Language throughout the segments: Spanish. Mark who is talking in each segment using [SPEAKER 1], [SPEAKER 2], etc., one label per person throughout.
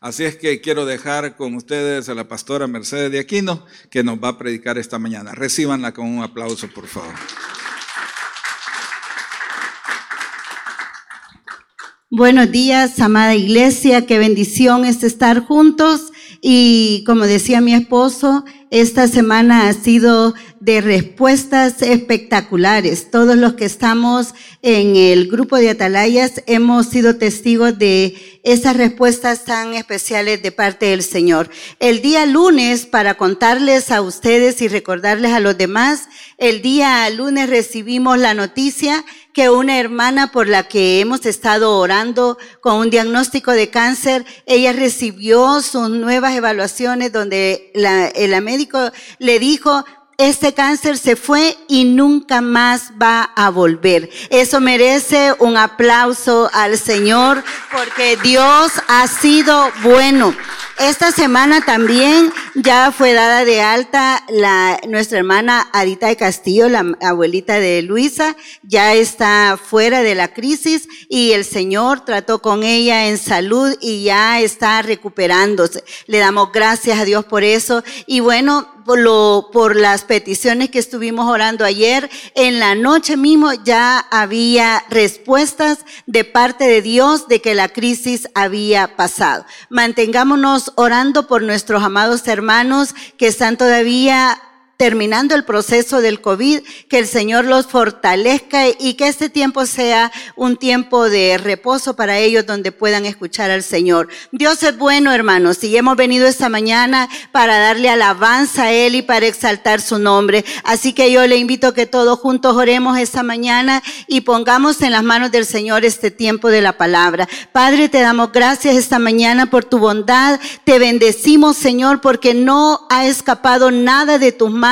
[SPEAKER 1] Así es que quiero dejar con ustedes a la pastora Mercedes de Aquino, que nos va a predicar esta mañana. Recíbanla con un aplauso, por favor.
[SPEAKER 2] Buenos días, amada iglesia, qué bendición es estar juntos y como decía mi esposo, esta semana ha sido de respuestas espectaculares. Todos los que estamos en el grupo de Atalayas hemos sido testigos de esas respuestas tan especiales de parte del Señor. El día lunes, para contarles a ustedes y recordarles a los demás, el día lunes recibimos la noticia que una hermana por la que hemos estado orando con un diagnóstico de cáncer, ella recibió sus nuevas evaluaciones donde la, el le dijo, este cáncer se fue y nunca más va a volver. Eso merece un aplauso al Señor porque Dios ha sido bueno. Esta semana también ya fue dada de alta la, nuestra hermana Adita de Castillo, la abuelita de Luisa, ya está fuera de la crisis y el Señor trató con ella en salud y ya está recuperándose. Le damos gracias a Dios por eso. Y bueno, por, lo, por las peticiones que estuvimos orando ayer, en la noche mismo ya había respuestas de parte de Dios de que la crisis había pasado. Mantengámonos orando por nuestros amados hermanos que están todavía terminando el proceso del COVID, que el Señor los fortalezca y que este tiempo sea un tiempo de reposo para ellos donde puedan escuchar al Señor. Dios es bueno, hermanos, y hemos venido esta mañana para darle alabanza a Él y para exaltar su nombre. Así que yo le invito a que todos juntos oremos esta mañana y pongamos en las manos del Señor este tiempo de la palabra. Padre, te damos gracias esta mañana por tu bondad. Te bendecimos, Señor, porque no ha escapado nada de tus manos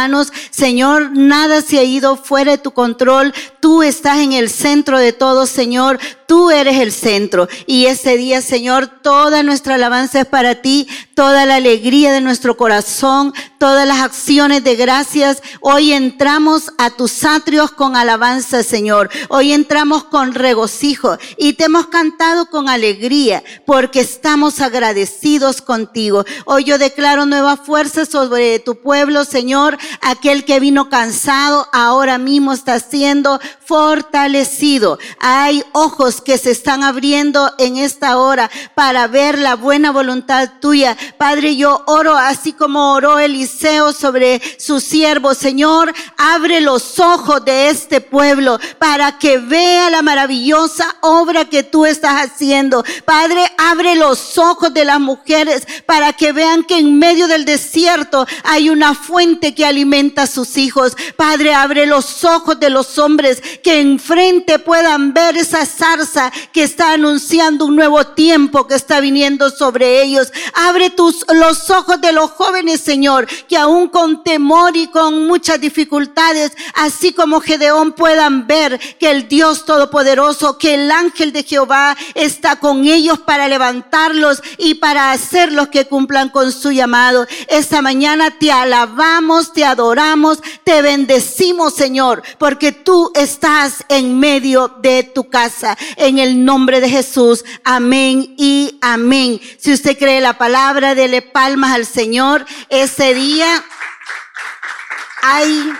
[SPEAKER 2] Señor, nada se ha ido fuera de tu control. Tú estás en el centro de todo, Señor. Tú eres el centro. Y ese día, Señor, toda nuestra alabanza es para ti, toda la alegría de nuestro corazón, todas las acciones de gracias. Hoy entramos a tus atrios con alabanza, Señor. Hoy entramos con regocijo y te hemos cantado con alegría porque estamos agradecidos contigo. Hoy yo declaro nueva fuerza sobre tu pueblo, Señor. Aquel que vino cansado ahora mismo está siendo fortalecido. Hay ojos que se están abriendo en esta hora para ver la buena voluntad tuya. Padre, yo oro así como oró Eliseo sobre su siervo. Señor, abre los ojos de este pueblo para que vea la maravillosa obra que tú estás haciendo. Padre, abre los ojos de las mujeres para que vean que en medio del desierto hay una fuente que alimenta a sus hijos. Padre, abre los ojos de los hombres que enfrente puedan ver esa zarza que está anunciando un nuevo tiempo que está viniendo sobre ellos. Abre tus, los ojos de los jóvenes, Señor, que aún con temor y con muchas dificultades, así como Gedeón puedan ver que el Dios Todopoderoso, que el ángel de Jehová está con ellos para levantarlos y para hacerlos que cumplan con su llamado. Esta mañana te alabamos, te adoramos, te bendecimos, Señor, porque tú estás en medio de tu casa. En el nombre de Jesús. Amén y amén. Si usted cree la palabra, dele palmas al Señor. Ese día hay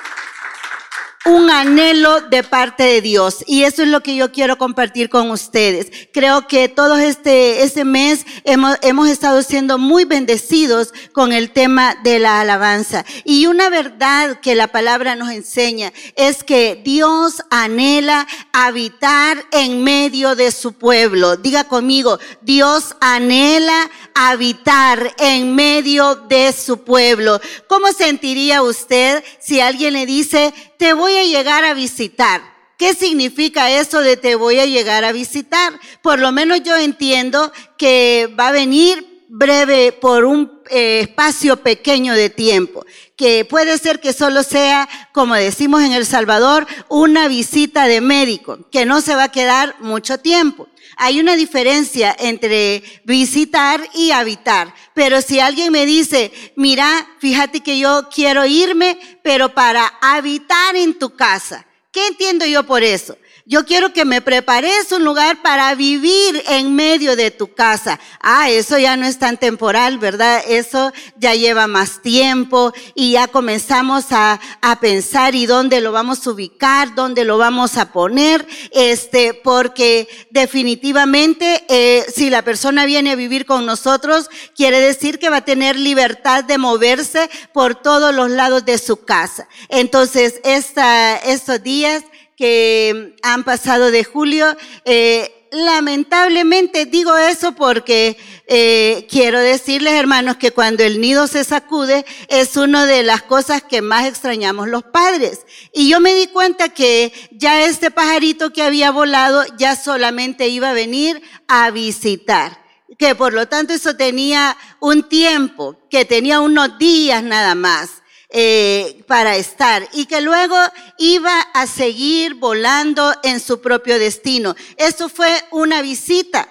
[SPEAKER 2] un anhelo de parte de Dios. Y eso es lo que yo quiero compartir con ustedes. Creo que todo este, este mes hemos, hemos estado siendo muy bendecidos con el tema de la alabanza. Y una verdad que la palabra nos enseña es que Dios anhela habitar en medio de su pueblo. Diga conmigo, Dios anhela habitar en medio de su pueblo. ¿Cómo sentiría usted si alguien le dice, te voy a llegar a visitar? ¿Qué significa eso de te voy a llegar a visitar? Por lo menos yo entiendo que va a venir breve por un eh, espacio pequeño de tiempo, que puede ser que solo sea, como decimos en El Salvador, una visita de médico, que no se va a quedar mucho tiempo. Hay una diferencia entre visitar y habitar. Pero si alguien me dice, mira, fíjate que yo quiero irme, pero para habitar en tu casa. ¿Qué entiendo yo por eso? Yo quiero que me prepares un lugar para vivir en medio de tu casa. Ah, eso ya no es tan temporal, ¿verdad? Eso ya lleva más tiempo y ya comenzamos a, a pensar y dónde lo vamos a ubicar, dónde lo vamos a poner, este, porque definitivamente eh, si la persona viene a vivir con nosotros, quiere decir que va a tener libertad de moverse por todos los lados de su casa. Entonces, esta, estos días que han pasado de julio. Eh, lamentablemente digo eso porque eh, quiero decirles, hermanos, que cuando el nido se sacude es una de las cosas que más extrañamos los padres. Y yo me di cuenta que ya este pajarito que había volado ya solamente iba a venir a visitar que por lo tanto eso tenía un tiempo, que tenía unos días nada más. Eh, para estar y que luego iba a seguir volando en su propio destino. Eso fue una visita.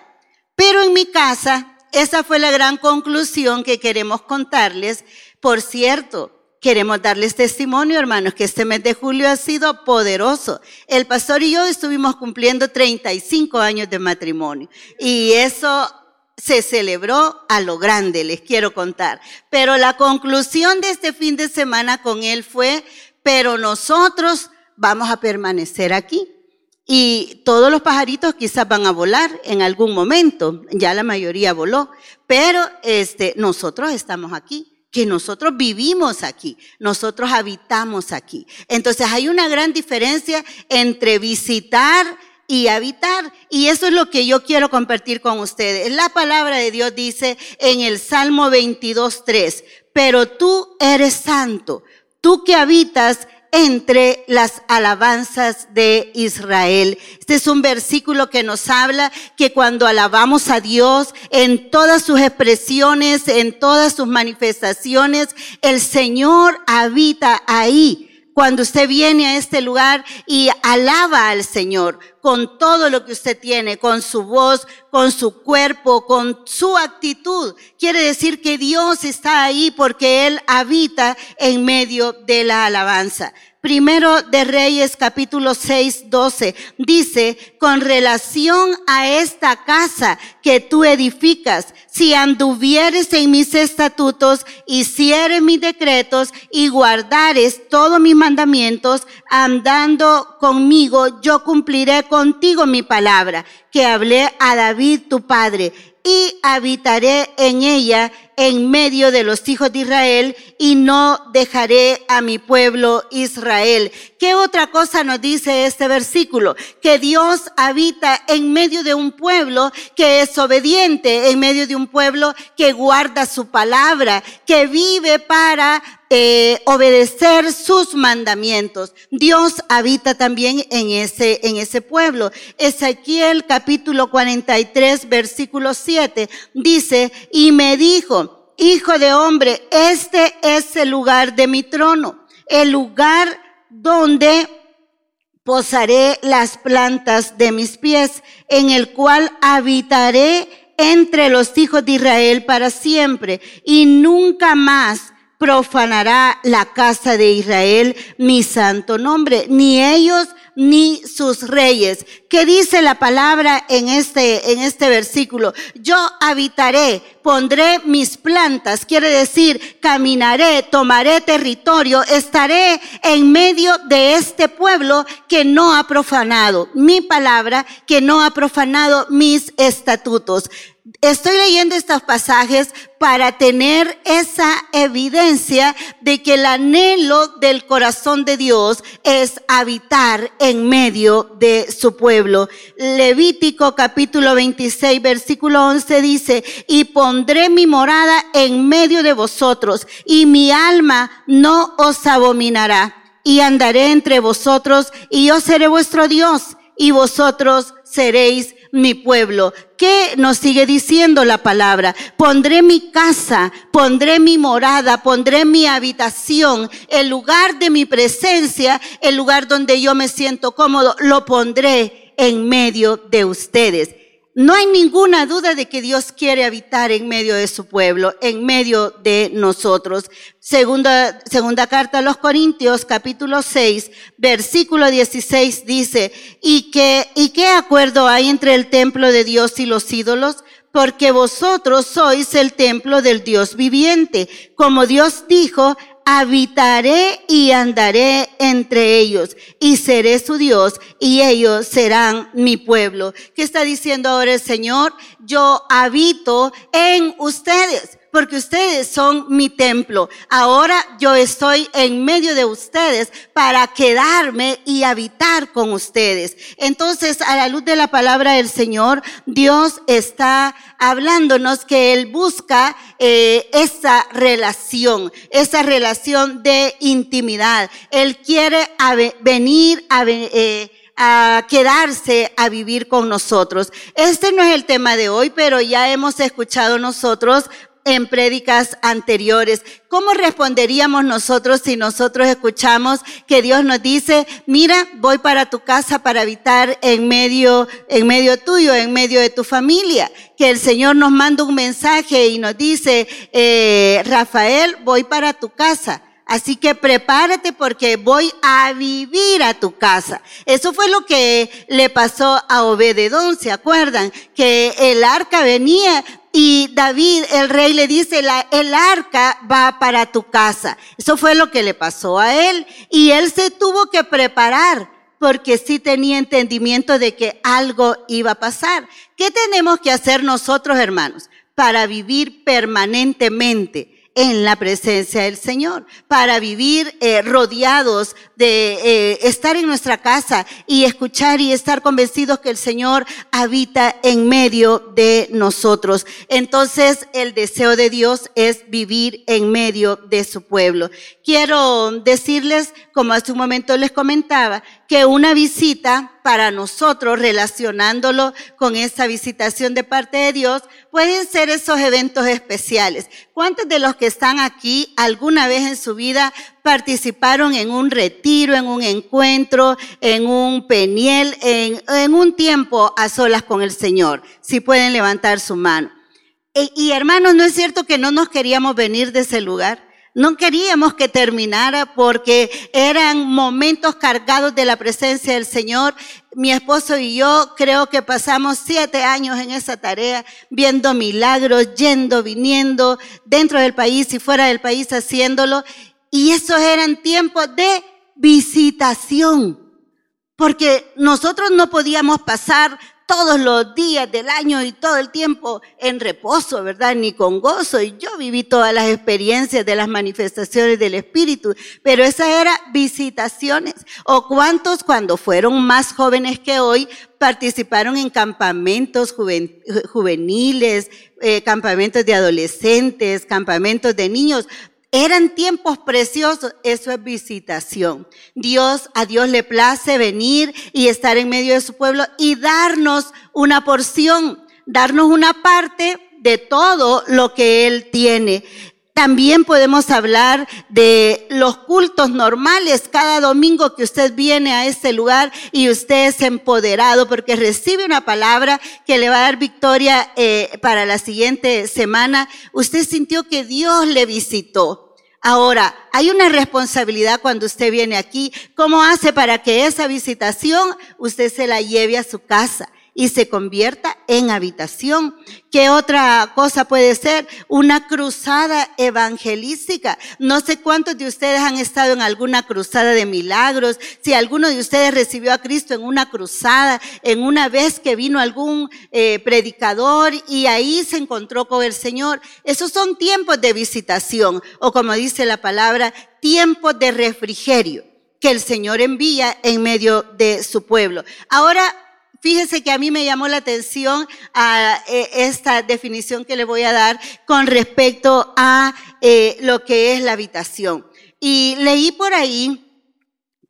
[SPEAKER 2] Pero en mi casa, esa fue la gran conclusión que queremos contarles. Por cierto, Queremos darles testimonio, hermanos, que este mes de julio ha sido poderoso. El pastor y yo estuvimos cumpliendo 35 años de matrimonio y eso se celebró a lo grande, les quiero contar. Pero la conclusión de este fin de semana con él fue, pero nosotros vamos a permanecer aquí. Y todos los pajaritos quizás van a volar en algún momento, ya la mayoría voló, pero este, nosotros estamos aquí que nosotros vivimos aquí, nosotros habitamos aquí. Entonces hay una gran diferencia entre visitar y habitar. Y eso es lo que yo quiero compartir con ustedes. La palabra de Dios dice en el Salmo 22.3, pero tú eres santo, tú que habitas entre las alabanzas de Israel. Este es un versículo que nos habla que cuando alabamos a Dios en todas sus expresiones, en todas sus manifestaciones, el Señor habita ahí cuando usted viene a este lugar y alaba al Señor con todo lo que usted tiene, con su voz, con su cuerpo, con su actitud. Quiere decir que Dios está ahí porque Él habita en medio de la alabanza. Primero de Reyes capítulo 6, 12 dice, con relación a esta casa que tú edificas, si anduvieres en mis estatutos, hicieres mis decretos y guardares todos mis mandamientos, andando conmigo, yo cumpliré contigo mi palabra que hablé a David tu padre y habitaré en ella en medio de los hijos de Israel y no dejaré a mi pueblo Israel. ¿Qué otra cosa nos dice este versículo? Que Dios habita en medio de un pueblo que es obediente, en medio de un pueblo que guarda su palabra, que vive para eh, obedecer sus mandamientos. Dios habita también en ese, en ese pueblo. Ezequiel capítulo 43 versículo 7 dice, y me dijo, hijo de hombre, este es el lugar de mi trono, el lugar donde posaré las plantas de mis pies, en el cual habitaré entre los hijos de Israel para siempre y nunca más profanará la casa de Israel mi santo nombre, ni ellos ni sus reyes. ¿Qué dice la palabra en este, en este versículo? Yo habitaré, pondré mis plantas, quiere decir, caminaré, tomaré territorio, estaré en medio de este pueblo que no ha profanado mi palabra, que no ha profanado mis estatutos. Estoy leyendo estos pasajes para tener esa evidencia de que el anhelo del corazón de Dios es habitar en medio de su pueblo. Levítico capítulo 26 versículo 11 dice, y pondré mi morada en medio de vosotros y mi alma no os abominará y andaré entre vosotros y yo seré vuestro Dios y vosotros seréis mi pueblo. ¿Qué nos sigue diciendo la palabra? Pondré mi casa, pondré mi morada, pondré mi habitación, el lugar de mi presencia, el lugar donde yo me siento cómodo, lo pondré en medio de ustedes. No hay ninguna duda de que Dios quiere habitar en medio de su pueblo, en medio de nosotros. Segunda, segunda carta a los Corintios, capítulo 6, versículo 16 dice, ¿y qué, ¿y qué acuerdo hay entre el templo de Dios y los ídolos? Porque vosotros sois el templo del Dios viviente. Como Dios dijo, habitaré y andaré entre ellos y seré su Dios y ellos serán mi pueblo. ¿Qué está diciendo ahora el Señor? Yo habito en ustedes porque ustedes son mi templo. Ahora yo estoy en medio de ustedes para quedarme y habitar con ustedes. Entonces, a la luz de la palabra del Señor, Dios está hablándonos que Él busca eh, esa relación, esa relación de intimidad. Él quiere venir. Eh, a quedarse a vivir con nosotros. Este no es el tema de hoy, pero ya hemos escuchado nosotros en prédicas anteriores. ¿Cómo responderíamos nosotros si nosotros escuchamos que Dios nos dice, mira, voy para tu casa para habitar en medio, en medio tuyo, en medio de tu familia? Que el Señor nos manda un mensaje y nos dice, eh, Rafael, voy para tu casa. Así que prepárate porque voy a vivir a tu casa. Eso fue lo que le pasó a Obededón, ¿se acuerdan? Que el arca venía y David, el rey, le dice, el arca va para tu casa. Eso fue lo que le pasó a él. Y él se tuvo que preparar porque sí tenía entendimiento de que algo iba a pasar. ¿Qué tenemos que hacer nosotros, hermanos, para vivir permanentemente? En la presencia del Señor, para vivir eh, rodeados de eh, estar en nuestra casa y escuchar y estar convencidos que el Señor habita en medio de nosotros. Entonces, el deseo de Dios es vivir en medio de su pueblo. Quiero decirles, como hace un momento les comentaba, que una visita para nosotros, relacionándolo con esa visitación de parte de Dios, pueden ser esos eventos especiales. ¿Cuántos de los que están aquí alguna vez en su vida participaron en un retiro, en un encuentro, en un peniel, en, un tiempo a solas con el Señor? Si pueden levantar su mano. E, y hermanos, ¿no es cierto que no nos queríamos venir de ese lugar? No queríamos que terminara porque eran momentos cargados de la presencia del Señor. Mi esposo y yo creo que pasamos siete años en esa tarea, viendo milagros, yendo, viniendo, dentro del país y fuera del país haciéndolo. Y esos eran tiempos de visitación, porque nosotros no podíamos pasar todos los días del año y todo el tiempo en reposo, ¿verdad? Ni con gozo. Y yo viví todas las experiencias de las manifestaciones del Espíritu, pero esas eran visitaciones. ¿O cuántos cuando fueron más jóvenes que hoy participaron en campamentos juveniles, eh, campamentos de adolescentes, campamentos de niños? Eran tiempos preciosos, eso es visitación. Dios, a Dios le place venir y estar en medio de su pueblo y darnos una porción, darnos una parte de todo lo que Él tiene. También podemos hablar de los cultos normales. Cada domingo que usted viene a este lugar y usted es empoderado porque recibe una palabra que le va a dar victoria eh, para la siguiente semana, usted sintió que Dios le visitó. Ahora, hay una responsabilidad cuando usted viene aquí. ¿Cómo hace para que esa visitación usted se la lleve a su casa? Y se convierta en habitación. ¿Qué otra cosa puede ser? Una cruzada evangelística. No sé cuántos de ustedes han estado en alguna cruzada de milagros, si alguno de ustedes recibió a Cristo en una cruzada, en una vez que vino algún eh, predicador y ahí se encontró con el Señor. Esos son tiempos de visitación o como dice la palabra, tiempos de refrigerio que el Señor envía en medio de su pueblo. Ahora, Fíjese que a mí me llamó la atención a eh, esta definición que le voy a dar con respecto a eh, lo que es la habitación. Y leí por ahí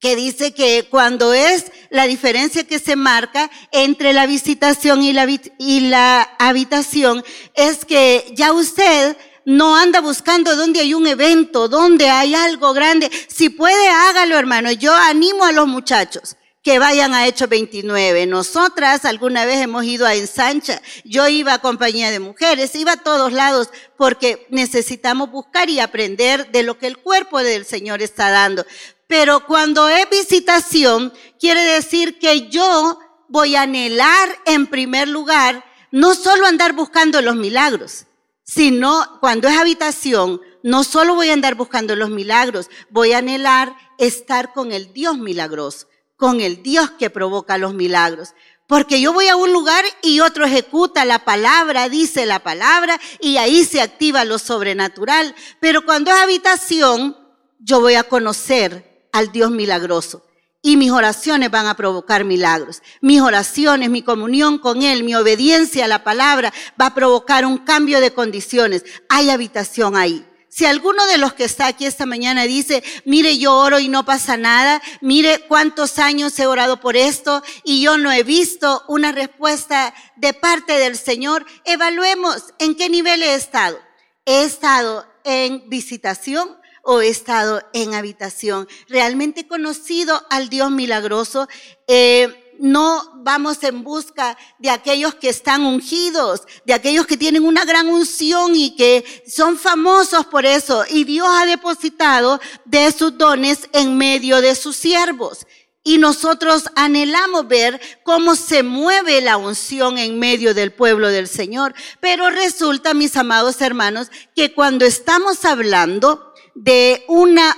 [SPEAKER 2] que dice que cuando es la diferencia que se marca entre la visitación y la, y la habitación, es que ya usted no anda buscando dónde hay un evento, dónde hay algo grande. Si puede, hágalo, hermano. Yo animo a los muchachos que vayan a Hechos 29. Nosotras alguna vez hemos ido a Ensancha. Yo iba a compañía de mujeres, iba a todos lados porque necesitamos buscar y aprender de lo que el cuerpo del Señor está dando. Pero cuando es visitación, quiere decir que yo voy a anhelar en primer lugar no solo andar buscando los milagros, sino cuando es habitación, no solo voy a andar buscando los milagros, voy a anhelar estar con el Dios milagroso con el Dios que provoca los milagros. Porque yo voy a un lugar y otro ejecuta la palabra, dice la palabra y ahí se activa lo sobrenatural. Pero cuando es habitación, yo voy a conocer al Dios milagroso. Y mis oraciones van a provocar milagros. Mis oraciones, mi comunión con Él, mi obediencia a la palabra va a provocar un cambio de condiciones. Hay habitación ahí. Si alguno de los que está aquí esta mañana dice, mire, yo oro y no pasa nada, mire cuántos años he orado por esto y yo no he visto una respuesta de parte del Señor, evaluemos en qué nivel he estado. ¿He estado en visitación? o he estado en habitación. Realmente he conocido al Dios milagroso. Eh, no vamos en busca de aquellos que están ungidos, de aquellos que tienen una gran unción y que son famosos por eso. Y Dios ha depositado de sus dones en medio de sus siervos. Y nosotros anhelamos ver cómo se mueve la unción en medio del pueblo del Señor. Pero resulta, mis amados hermanos, que cuando estamos hablando de una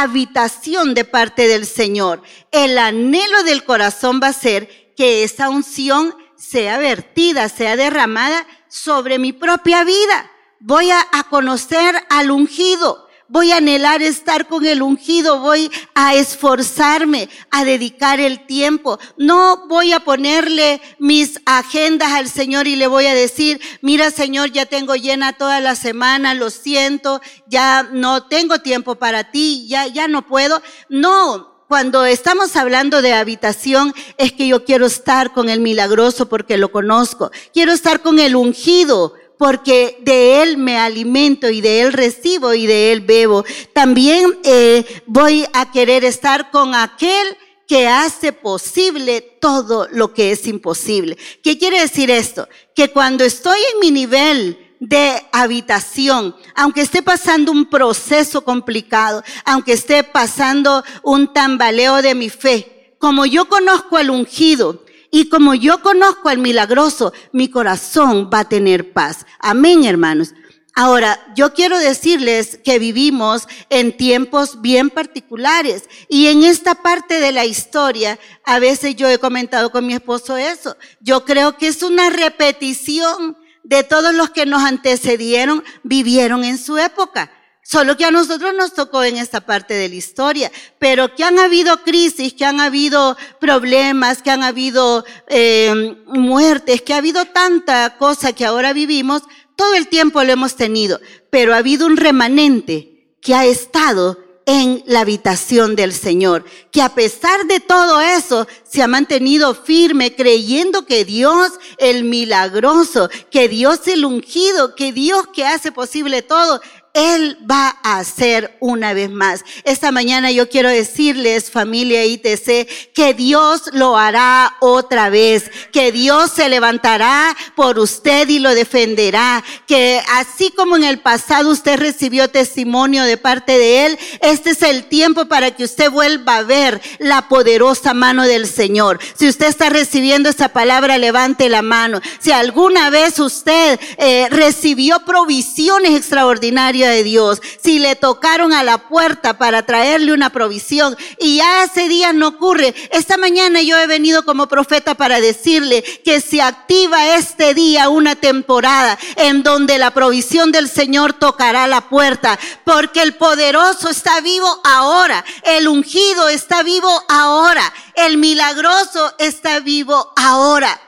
[SPEAKER 2] habitación de parte del Señor. El anhelo del corazón va a ser que esa unción sea vertida, sea derramada sobre mi propia vida. Voy a, conocer al ungido. Voy a anhelar estar con el ungido, voy a esforzarme, a dedicar el tiempo. No voy a ponerle mis agendas al Señor y le voy a decir, mira Señor, ya tengo llena toda la semana, lo siento, ya no tengo tiempo para ti, ya, ya no puedo. No, cuando estamos hablando de habitación, es que yo quiero estar con el milagroso porque lo conozco. Quiero estar con el ungido porque de Él me alimento y de Él recibo y de Él bebo. También eh, voy a querer estar con aquel que hace posible todo lo que es imposible. ¿Qué quiere decir esto? Que cuando estoy en mi nivel de habitación, aunque esté pasando un proceso complicado, aunque esté pasando un tambaleo de mi fe, como yo conozco al ungido, y como yo conozco al milagroso, mi corazón va a tener paz. Amén, hermanos. Ahora, yo quiero decirles que vivimos en tiempos bien particulares y en esta parte de la historia, a veces yo he comentado con mi esposo eso, yo creo que es una repetición de todos los que nos antecedieron, vivieron en su época. Solo que a nosotros nos tocó en esta parte de la historia, pero que han habido crisis, que han habido problemas, que han habido eh, muertes, que ha habido tanta cosa que ahora vivimos, todo el tiempo lo hemos tenido, pero ha habido un remanente que ha estado en la habitación del Señor, que a pesar de todo eso se ha mantenido firme creyendo que Dios el milagroso, que Dios el ungido, que Dios que hace posible todo, él va a hacer una vez más. Esta mañana yo quiero decirles, familia ITC, que Dios lo hará otra vez, que Dios se levantará por usted y lo defenderá, que así como en el pasado usted recibió testimonio de parte de Él, este es el tiempo para que usted vuelva a ver la poderosa mano del Señor. Si usted está recibiendo esta palabra, levante la mano. Si alguna vez usted eh, recibió provisiones extraordinarias, de Dios, si le tocaron a la puerta para traerle una provisión y ya ese día no ocurre, esta mañana yo he venido como profeta para decirle que se activa este día una temporada en donde la provisión del Señor tocará la puerta, porque el poderoso está vivo ahora, el ungido está vivo ahora, el milagroso está vivo ahora.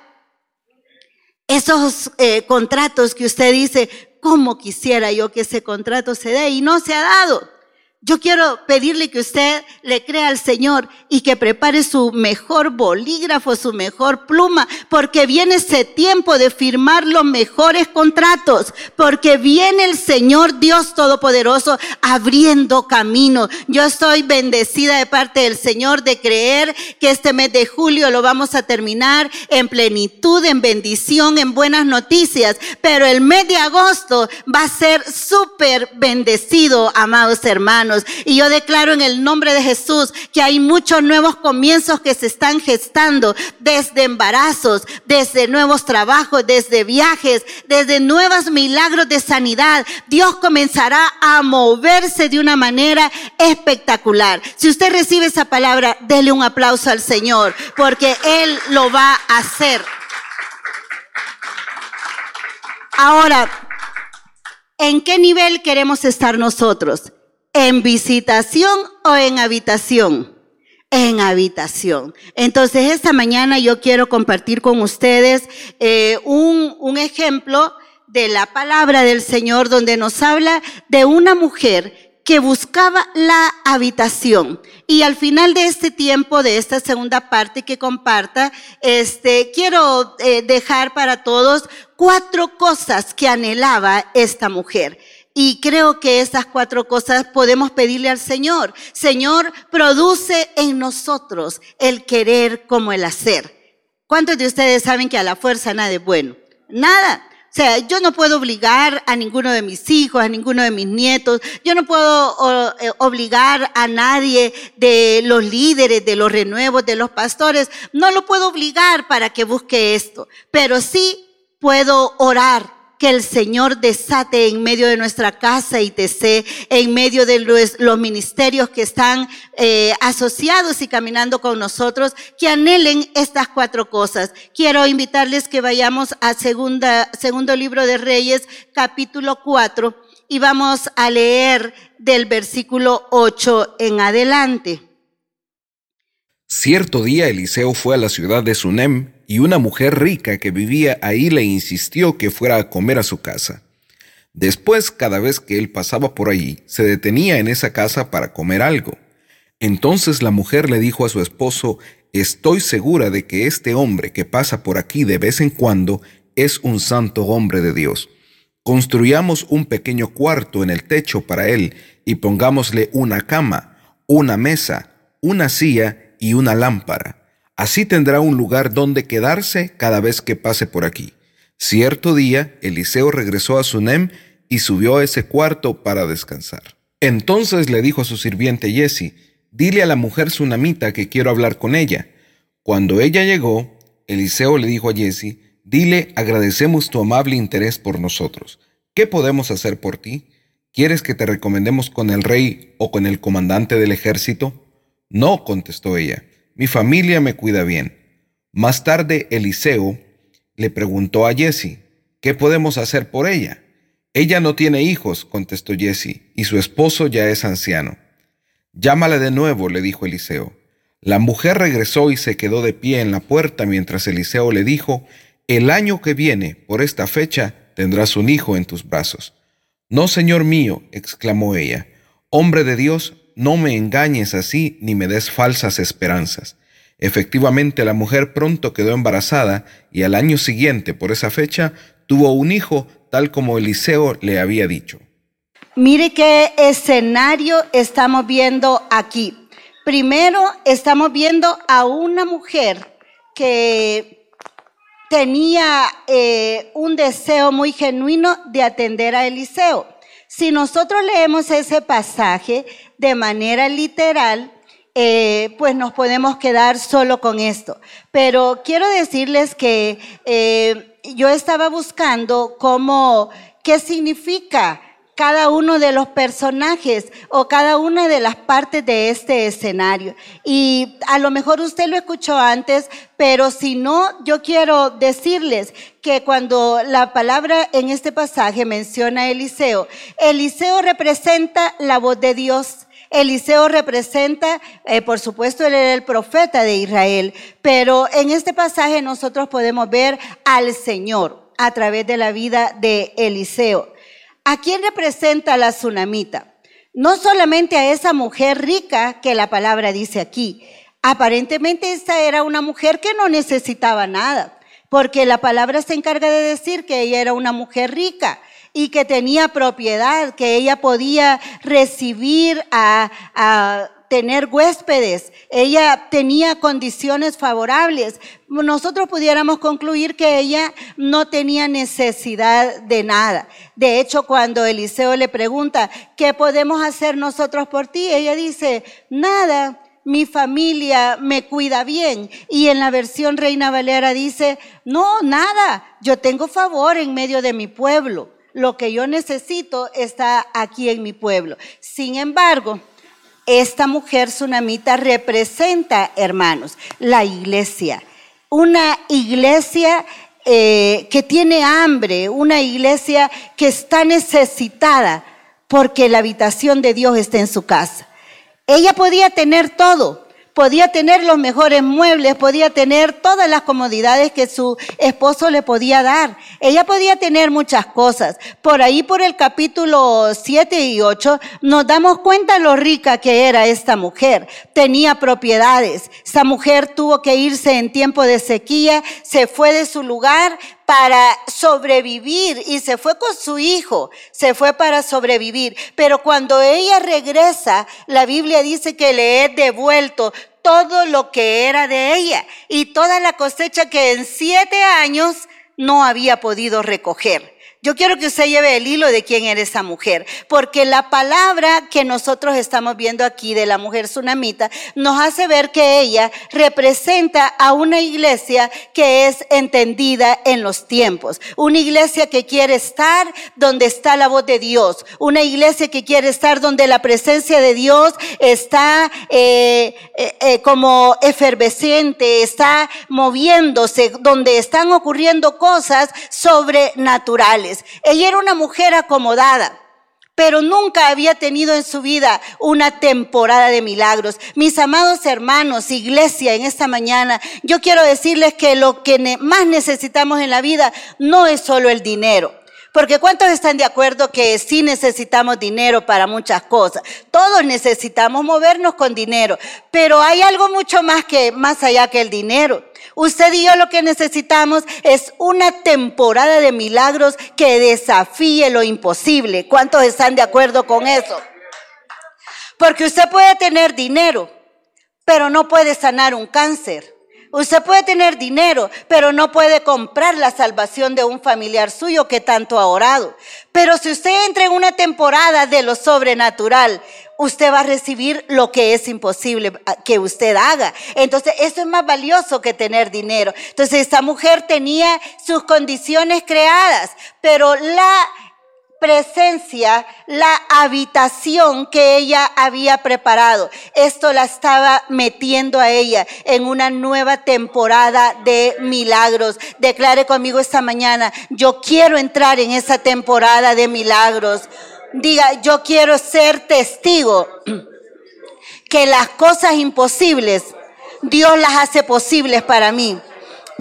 [SPEAKER 2] Esos eh, contratos que usted dice, ¿Cómo quisiera yo que ese contrato se dé? Y no se ha dado. Yo quiero pedirle que usted le crea al Señor y que prepare su mejor bolígrafo, su mejor pluma, porque viene ese tiempo de firmar los mejores contratos, porque viene el Señor Dios Todopoderoso abriendo camino. Yo estoy bendecida de parte del Señor de creer que este mes de julio lo vamos a terminar en plenitud, en bendición, en buenas noticias, pero el mes de agosto va a ser súper bendecido, amados hermanos. Y yo declaro en el nombre de Jesús que hay muchos nuevos comienzos que se están gestando desde embarazos, desde nuevos trabajos, desde viajes, desde nuevos milagros de sanidad. Dios comenzará a moverse de una manera espectacular. Si usted recibe esa palabra, dele un aplauso al Señor, porque Él lo va a hacer. Ahora, ¿en qué nivel queremos estar nosotros? ¿En visitación o en habitación? En habitación. Entonces, esta mañana yo quiero compartir con ustedes eh, un, un ejemplo de la palabra del Señor donde nos habla de una mujer que buscaba la habitación. Y al final de este tiempo, de esta segunda parte que comparta, este, quiero eh, dejar para todos cuatro cosas que anhelaba esta mujer. Y creo que esas cuatro cosas podemos pedirle al Señor. Señor, produce en nosotros el querer como el hacer. ¿Cuántos de ustedes saben que a la fuerza nada es bueno? Nada. O sea, yo no puedo obligar a ninguno de mis hijos, a ninguno de mis nietos, yo no puedo eh, obligar a nadie de los líderes, de los renuevos, de los pastores, no lo puedo obligar para que busque esto, pero sí puedo orar que el Señor desate en medio de nuestra casa y ITC, en medio de los, ministerios que están eh, asociados y caminando con nosotros, que anhelen estas cuatro cosas. Quiero invitarles que vayamos a segundo libro de Reyes, capítulo 4, y vamos a leer del versículo 8 en adelante.
[SPEAKER 3] Cierto día Eliseo fue a la ciudad de Sunem y una mujer rica que vivía ahí le insistió que fuera a comer a su casa. Después, cada vez que él pasaba por allí, se detenía en esa casa para comer algo. Entonces la mujer le dijo a su esposo, Estoy segura de que este hombre que pasa por aquí de vez en cuando es un santo hombre de Dios. Construyamos un pequeño cuarto en el techo para él y pongámosle una cama, una mesa, una silla y una lámpara. Así tendrá un lugar donde quedarse cada vez que pase por aquí. Cierto día, Eliseo regresó a Sunem y subió a ese cuarto para descansar. Entonces le dijo a su sirviente Jesse, dile a la mujer sunamita que quiero hablar con ella. Cuando ella llegó, Eliseo le dijo a Jesse, dile, agradecemos tu amable interés por nosotros. ¿Qué podemos hacer por ti? ¿Quieres que te recomendemos con el rey o con el comandante del ejército? No, contestó ella, mi familia me cuida bien. Más tarde, Eliseo le preguntó a Jesse, ¿qué podemos hacer por ella? Ella no tiene hijos, contestó Jesse, y su esposo ya es anciano. Llámala de nuevo, le dijo Eliseo. La mujer regresó y se quedó de pie en la puerta mientras Eliseo le dijo, El año que viene, por esta fecha, tendrás un hijo en tus brazos. No, señor mío, exclamó ella, hombre de Dios, no me engañes así ni me des falsas esperanzas. Efectivamente, la mujer pronto quedó embarazada y al año siguiente, por esa fecha, tuvo un hijo tal como Eliseo le había dicho.
[SPEAKER 2] Mire qué escenario estamos viendo aquí. Primero, estamos viendo a una mujer que tenía eh, un deseo muy genuino de atender a Eliseo. Si nosotros leemos ese pasaje de manera literal, eh, pues nos podemos quedar solo con esto. Pero quiero decirles que eh, yo estaba buscando cómo, qué significa cada uno de los personajes o cada una de las partes de este escenario. Y a lo mejor usted lo escuchó antes, pero si no, yo quiero decirles que cuando la palabra en este pasaje menciona a Eliseo, Eliseo representa la voz de Dios. Eliseo representa, eh, por supuesto, él era el profeta de Israel, pero en este pasaje nosotros podemos ver al Señor a través de la vida de Eliseo. ¿A quién representa la tsunamita? No solamente a esa mujer rica que la palabra dice aquí. Aparentemente esta era una mujer que no necesitaba nada, porque la palabra se encarga de decir que ella era una mujer rica y que tenía propiedad, que ella podía recibir a, a tener huéspedes, ella tenía condiciones favorables. Nosotros pudiéramos concluir que ella no tenía necesidad de nada. De hecho, cuando Eliseo le pregunta, ¿qué podemos hacer nosotros por ti? Ella dice, nada, mi familia me cuida bien. Y en la versión Reina Valera dice, no, nada, yo tengo favor en medio de mi pueblo. Lo que yo necesito está aquí en mi pueblo. Sin embargo, esta mujer tsunamita representa, hermanos, la iglesia. Una iglesia eh, que tiene hambre, una iglesia que está necesitada porque la habitación de Dios está en su casa. Ella podía tener todo, podía tener los mejores muebles, podía tener todas las comodidades que su esposo le podía dar. Ella podía tener muchas cosas. Por ahí, por el capítulo 7 y 8, nos damos cuenta lo rica que era esta mujer. Tenía propiedades. Esta mujer tuvo que irse en tiempo de sequía, se fue de su lugar para sobrevivir y se fue con su hijo, se fue para sobrevivir. Pero cuando ella regresa, la Biblia dice que le he devuelto todo lo que era de ella y toda la cosecha que en siete años no había podido recoger. Yo quiero que usted lleve el hilo de quién era esa mujer, porque la palabra que nosotros estamos viendo aquí de la mujer tsunamita nos hace ver que ella representa a una iglesia que es entendida en los tiempos, una iglesia que quiere estar donde está la voz de Dios, una iglesia que quiere estar donde la presencia de Dios está eh, eh, eh, como efervescente, está moviéndose, donde están ocurriendo cosas sobrenaturales. Ella era una mujer acomodada pero nunca había tenido en su vida una temporada de milagros. Mis amados hermanos, iglesia, en esta mañana, yo quiero decirles que lo que más necesitamos en la vida no es solo el dinero. Porque ¿cuántos están de acuerdo que sí necesitamos dinero para muchas cosas? Todos necesitamos movernos con dinero, pero hay algo mucho más que más allá que el dinero. Usted y yo lo que necesitamos es una temporada de milagros que desafíe lo imposible. ¿Cuántos están de acuerdo con eso? Porque usted puede tener dinero, pero no puede sanar un cáncer. Usted puede tener dinero, pero no puede comprar la salvación de un familiar suyo que tanto ha orado. Pero si usted entra en una temporada de lo sobrenatural, usted va a recibir lo que es imposible que usted haga. Entonces, eso es más valioso que tener dinero. Entonces, esta mujer tenía sus condiciones creadas, pero la presencia, la habitación que ella había preparado. Esto la estaba metiendo a ella en una nueva temporada de milagros. Declare conmigo esta mañana, yo quiero entrar en esa temporada de milagros. Diga, yo quiero ser testigo que las cosas imposibles, Dios las hace posibles para mí.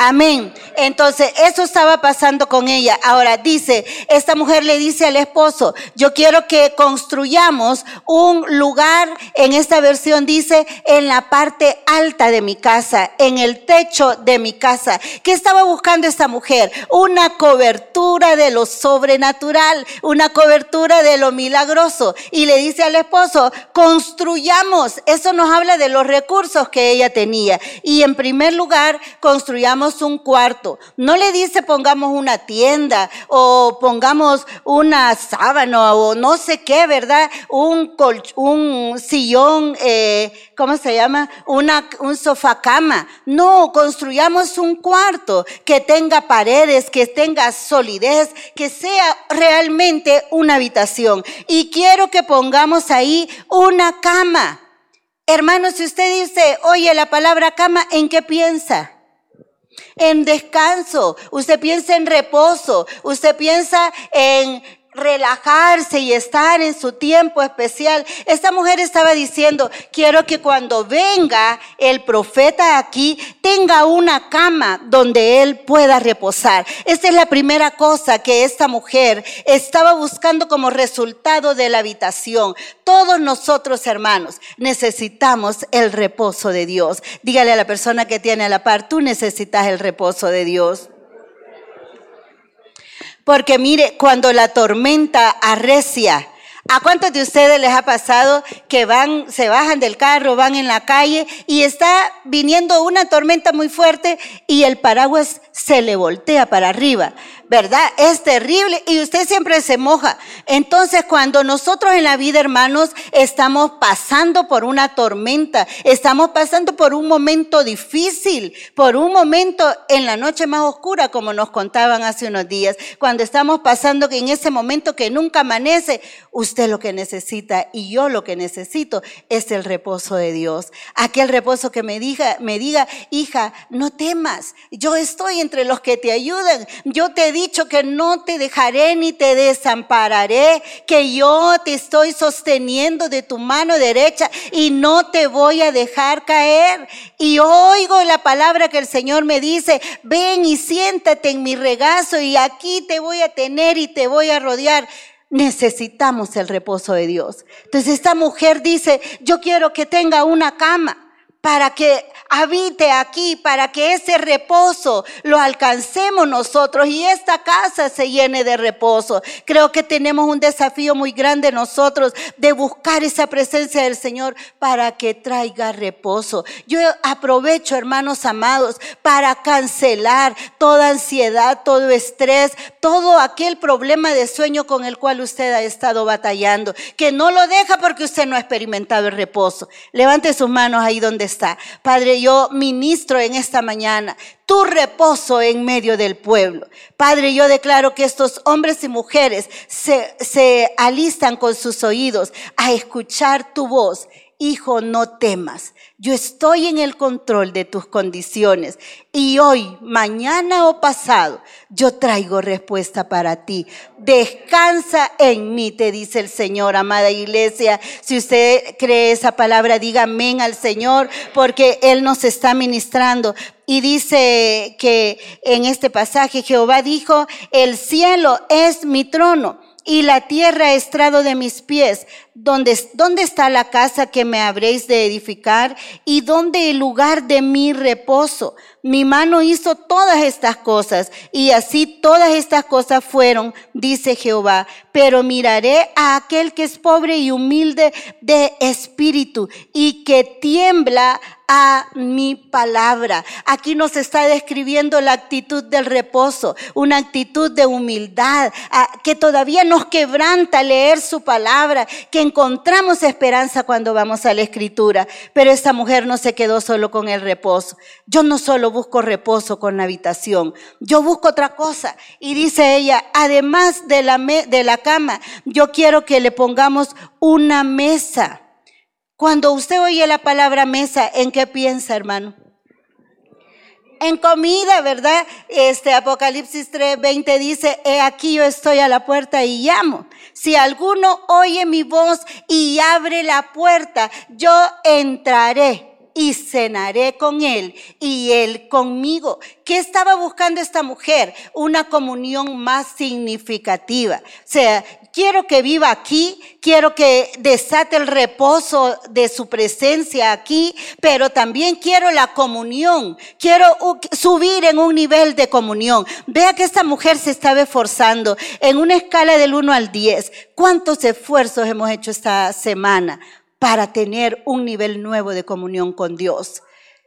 [SPEAKER 2] Amén. Entonces, eso estaba pasando con ella. Ahora dice, esta mujer le dice al esposo, yo quiero que construyamos un lugar, en esta versión dice, en la parte alta de mi casa, en el techo de mi casa. ¿Qué estaba buscando esta mujer? Una cobertura de lo sobrenatural, una cobertura de lo milagroso. Y le dice al esposo, construyamos. Eso nos habla de los recursos que ella tenía. Y en primer lugar, construyamos un cuarto no le dice pongamos una tienda o pongamos una sábana o no sé qué, ¿verdad? Un, un sillón, eh, ¿cómo se llama? Una, un sofá cama. No, construyamos un cuarto que tenga paredes, que tenga solidez, que sea realmente una habitación. Y quiero que pongamos ahí una cama. Hermano, si usted dice, oye, la palabra cama, ¿en qué piensa? En descanso, usted piensa en reposo, usted piensa en relajarse y estar en su tiempo especial. Esta mujer estaba diciendo, quiero que cuando venga el profeta aquí, tenga una cama donde él pueda reposar. Esta es la primera cosa que esta mujer estaba buscando como resultado de la habitación. Todos nosotros, hermanos, necesitamos el reposo de Dios. Dígale a la persona que tiene a la par, tú necesitas el reposo de Dios. Porque mire, cuando la tormenta arrecia, ¿A cuántos de ustedes les ha pasado que van, se bajan del carro, van en la calle y está viniendo una tormenta muy fuerte y el paraguas se le voltea para arriba? ¿Verdad? Es terrible y usted siempre se moja. Entonces, cuando nosotros en la vida, hermanos, estamos pasando por una tormenta, estamos pasando por un momento difícil, por un momento en la noche más oscura, como nos contaban hace unos días, cuando estamos pasando en ese momento que nunca amanece, usted lo que necesita y yo lo que necesito es el reposo de Dios. Aquel reposo que me diga, me diga, hija, no temas, yo estoy entre los que te ayudan, yo te dicho que no te dejaré ni te desampararé, que yo te estoy sosteniendo de tu mano derecha y no te voy a dejar caer. Y oigo la palabra que el Señor me dice, ven y siéntate en mi regazo y aquí te voy a tener y te voy a rodear necesitamos el reposo de Dios. Entonces esta mujer dice, yo quiero que tenga una cama para que habite aquí, para que ese reposo lo alcancemos nosotros y esta casa se llene de reposo. Creo que tenemos un desafío muy grande nosotros de buscar esa presencia del Señor para que traiga reposo. Yo aprovecho, hermanos amados, para cancelar toda ansiedad, todo estrés, todo aquel problema de sueño con el cual usted ha estado batallando, que no lo deja porque usted no ha experimentado el reposo. Levante sus manos ahí donde Padre, yo ministro en esta mañana tu reposo en medio del pueblo. Padre, yo declaro que estos hombres y mujeres se, se alistan con sus oídos a escuchar tu voz. Hijo, no temas. Yo estoy en el control de tus condiciones y hoy, mañana o pasado, yo traigo respuesta para ti. Descansa en mí, te dice el Señor, amada iglesia. Si usted cree esa palabra, diga amén al Señor, porque Él nos está ministrando. Y dice que en este pasaje Jehová dijo, el cielo es mi trono y la tierra estrado de mis pies. ¿Dónde, ¿Dónde está la casa que me habréis de edificar? ¿Y dónde el lugar de mi reposo? Mi mano hizo todas estas cosas y así todas estas cosas fueron, dice Jehová. Pero miraré a aquel que es pobre y humilde de espíritu y que tiembla a mi palabra. Aquí nos está describiendo la actitud del reposo, una actitud de humildad, que todavía nos quebranta leer su palabra, que encontramos esperanza cuando vamos a la escritura. Pero esta mujer no se quedó solo con el reposo. Yo no solo busco reposo con la habitación, yo busco otra cosa. Y dice ella, además de la, de la cama, yo quiero que le pongamos una mesa cuando usted oye la palabra mesa, ¿en qué piensa, hermano? En comida, ¿verdad? Este Apocalipsis 3:20 dice, he aquí yo estoy a la puerta y llamo. Si alguno oye mi voz y abre la puerta, yo entraré y cenaré con él y él conmigo. ¿Qué estaba buscando esta mujer? Una comunión más significativa. O sea, quiero que viva aquí, quiero que desate el reposo de su presencia aquí, pero también quiero la comunión, quiero subir en un nivel de comunión. Vea que esta mujer se estaba esforzando en una escala del 1 al 10. ¿Cuántos esfuerzos hemos hecho esta semana? Para tener un nivel nuevo de comunión con Dios.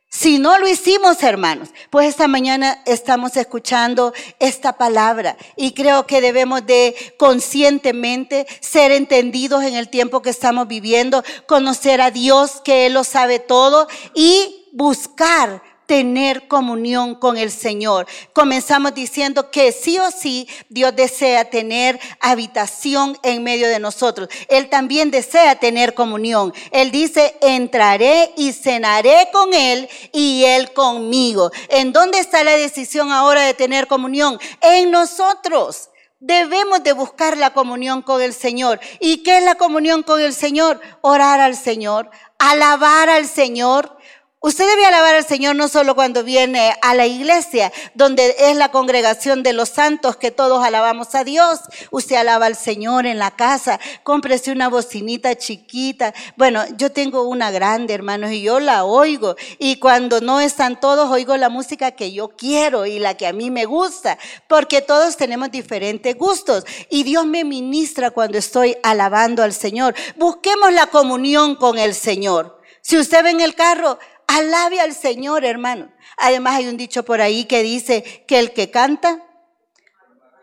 [SPEAKER 2] Si no lo hicimos, hermanos, pues esta mañana estamos escuchando esta palabra y creo que debemos de conscientemente ser entendidos en el tiempo que estamos viviendo, conocer a Dios, que Él lo sabe todo y buscar tener comunión con el Señor. Comenzamos diciendo que sí o sí Dios desea tener habitación en medio de nosotros. Él también desea tener comunión. Él dice, entraré y cenaré con Él y Él conmigo. ¿En dónde está la decisión ahora de tener comunión? En nosotros. Debemos de buscar la comunión con el Señor. ¿Y qué es la comunión con el Señor? Orar al Señor, alabar al Señor, Usted debe alabar al Señor no solo cuando viene a la iglesia, donde es la congregación de los santos que todos alabamos a Dios. Usted alaba al Señor en la casa, cómprese una bocinita chiquita. Bueno, yo tengo una grande, hermanos, y yo la oigo. Y cuando no están todos, oigo la música que yo quiero y la que a mí me gusta, porque todos tenemos diferentes gustos. Y Dios me ministra cuando estoy alabando al Señor. Busquemos la comunión con el Señor. Si usted ve en el carro, Alabe al Señor, hermano. Además hay un dicho por ahí que dice que el que canta,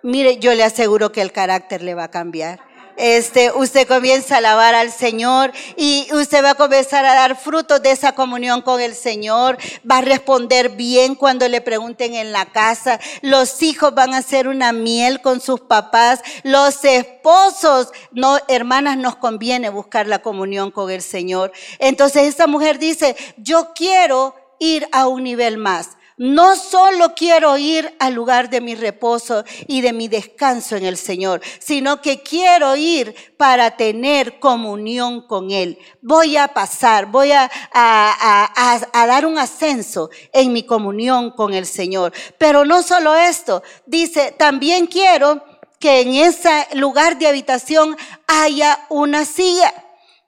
[SPEAKER 2] mire, yo le aseguro que el carácter le va a cambiar este, usted comienza a alabar al Señor y usted va a comenzar a dar frutos de esa comunión con el Señor, va a responder bien cuando le pregunten en la casa, los hijos van a hacer una miel con sus papás, los esposos, no, hermanas, nos conviene buscar la comunión con el Señor. Entonces esta mujer dice, yo quiero ir a un nivel más. No solo quiero ir al lugar de mi reposo y de mi descanso en el Señor, sino que quiero ir para tener comunión con Él. Voy a pasar, voy a, dar un ascenso en mi comunión con el Señor. Pero no solo esto, dice, también quiero que en ese lugar de habitación haya una silla.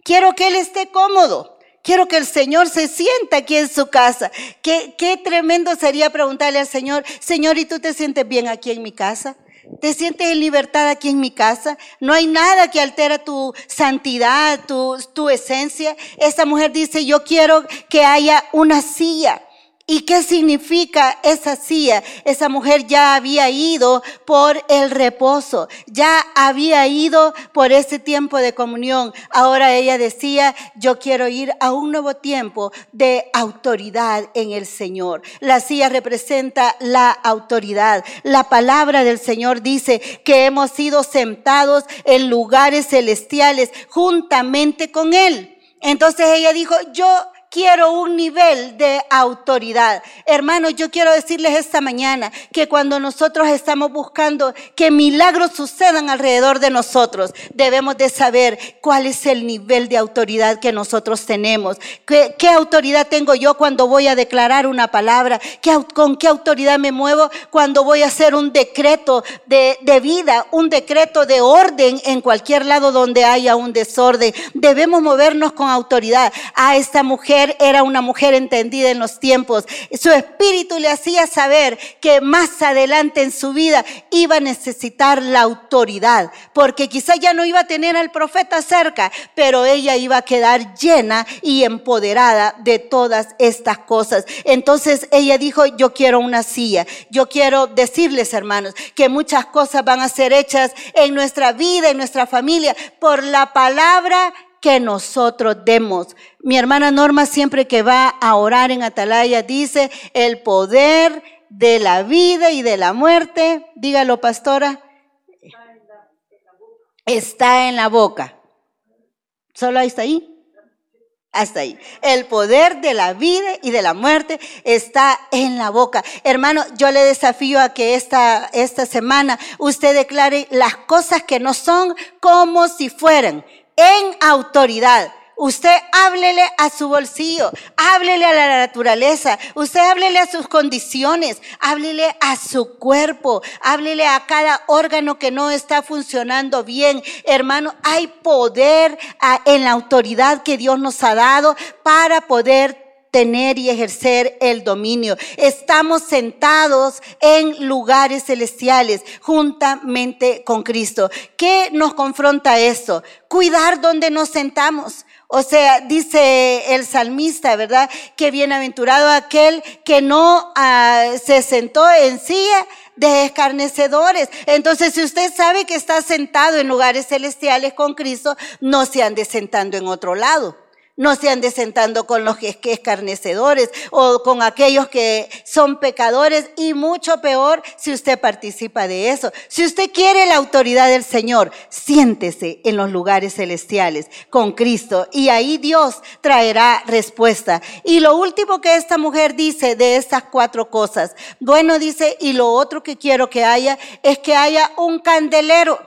[SPEAKER 2] Quiero que Él esté cómodo. Quiero que el Señor se sienta aquí en su casa. Qué, qué tremendo sería preguntarle al Señor, Señor, ¿y tú te sientes bien aquí en mi casa? ¿Te sientes en libertad aquí en mi casa? No hay nada que altera tu santidad, tu, tu esencia. Esta mujer dice, yo quiero que haya una silla ¿Y qué significa esa silla? Esa mujer ya había ido por el reposo, ya había ido por ese tiempo de comunión. Ahora ella decía, yo quiero ir a un nuevo tiempo de autoridad en el Señor. La silla representa la autoridad. La palabra del Señor dice que hemos sido sentados en lugares celestiales juntamente con Él. Entonces ella dijo, yo quiero un nivel de autoridad. Hermanos, yo quiero decirles esta mañana que cuando nosotros estamos buscando que milagros sucedan alrededor de nosotros, debemos de saber cuál es el nivel de autoridad que nosotros tenemos. ¿Qué, autoridad tengo yo cuando voy a declarar una palabra? ¿Con qué autoridad me muevo cuando voy a hacer un decreto de, de vida, un decreto de orden en cualquier lado donde haya un desorden? Debemos movernos con autoridad. A esta mujer era una mujer entendida en los tiempos. Su espíritu le hacía saber que más adelante en su vida iba a necesitar la autoridad, porque quizá ya no iba a tener al profeta cerca, pero ella iba a quedar llena y empoderada de todas estas cosas. Entonces ella dijo, yo quiero una silla. Yo quiero decirles, hermanos, que muchas cosas van a ser hechas en nuestra vida, en nuestra familia, por la palabra que nosotros demos. Mi hermana Norma siempre que va a orar en Atalaya dice, el poder de la vida y de la muerte, dígalo pastora, está en la boca. ¿Solo está ahí? Hasta ahí. El poder de la vida y de la muerte está en la boca. Hermano, yo le desafío a que esta, esta semana usted declare las cosas que no son como si fueran en autoridad. Usted háblele a su bolsillo, háblele a la naturaleza, usted háblele a sus condiciones, háblele a su cuerpo, háblele a cada órgano que no está funcionando bien. Hermano, hay poder ah, en la autoridad que Dios nos ha dado para poder tener y ejercer el dominio. Estamos sentados en lugares celestiales juntamente con Cristo. ¿Qué nos confronta eso? Cuidar donde nos sentamos. O sea, dice el salmista, ¿verdad? Que bienaventurado aquel que no ah, se sentó en silla de escarnecedores. Entonces, si usted sabe que está sentado en lugares celestiales con Cristo, no se ande sentando en otro lado No se ande sentando con los que escarnecedores o con aquellos que son pecadores y mucho peor si usted participa de eso. Si usted quiere la autoridad del Señor, siéntese en los lugares celestiales con Cristo y ahí Dios traerá respuesta. Y lo último que esta mujer dice de estas cuatro cosas, bueno dice, y lo otro que quiero que haya es que haya un candelero.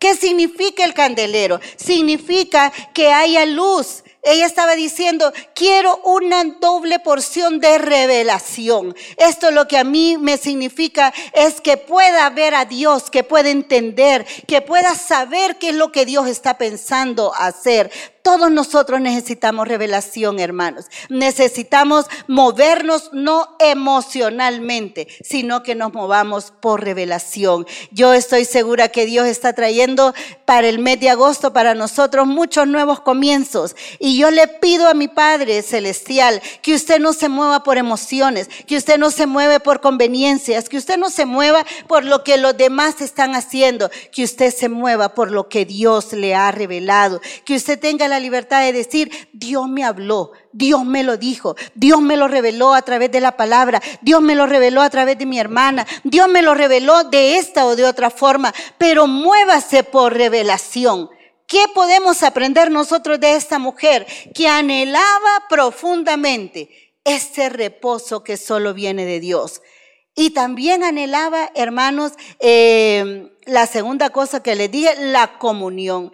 [SPEAKER 2] ¿Qué significa el candelero? Significa que haya luz ella estaba diciendo, quiero una doble porción de revelación. Esto lo que a mí me significa es que pueda ver a Dios, que pueda entender, que pueda saber qué es lo que Dios está pensando hacer. Todos nosotros necesitamos revelación, hermanos. Necesitamos movernos no emocionalmente, sino que nos movamos por revelación. Yo estoy segura que Dios está trayendo para el mes de agosto para nosotros muchos nuevos comienzos. Y yo le pido a mi Padre Celestial que usted no se mueva por emociones, que usted no se mueve por conveniencias, que usted no se mueva por lo que los demás están haciendo, que usted se mueva por lo que Dios le ha revelado, que usted tenga la la libertad de decir, Dios me habló, Dios me lo dijo, Dios me lo reveló a través de la palabra, Dios me lo reveló a través de mi hermana, Dios me lo reveló de esta o de otra forma, pero muévase por revelación. ¿Qué podemos aprender nosotros de esta mujer que anhelaba profundamente ese reposo que solo viene de Dios? Y también anhelaba, hermanos, eh, la segunda cosa que le dije, la comunión